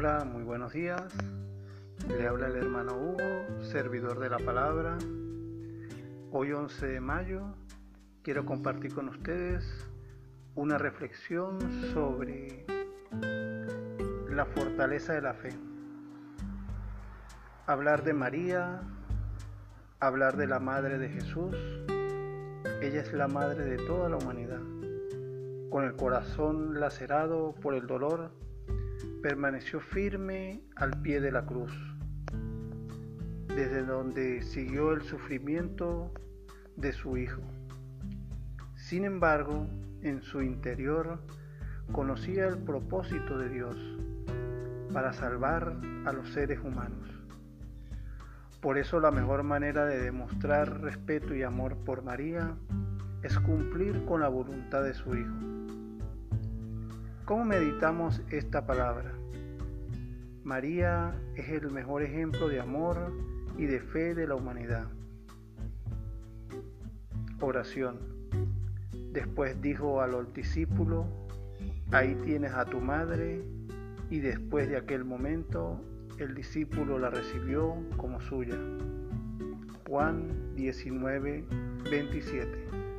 buenos días. Le habla el hermano Hugo, servidor de la palabra. Hoy 11 de mayo quiero compartir con ustedes una reflexión sobre la fortaleza de la fe. Hablar de María, hablar de la Madre de Jesús. Ella es la Madre de toda la humanidad. Con el corazón lacerado por el dolor, permaneció firme al pie de la cruz, desde donde siguió el sufrimiento de su Hijo. Sin embargo, en su interior conocía el propósito de Dios para salvar a los seres humanos. Por eso la mejor manera de demostrar respeto y amor por María es cumplir con la voluntad de su Hijo. ¿Cómo meditamos esta palabra? María es el mejor ejemplo de amor y de fe de la humanidad. Oración. Después dijo al discípulo, ahí tienes a tu madre, y después de aquel momento el discípulo la recibió como suya. Juan 19, 27.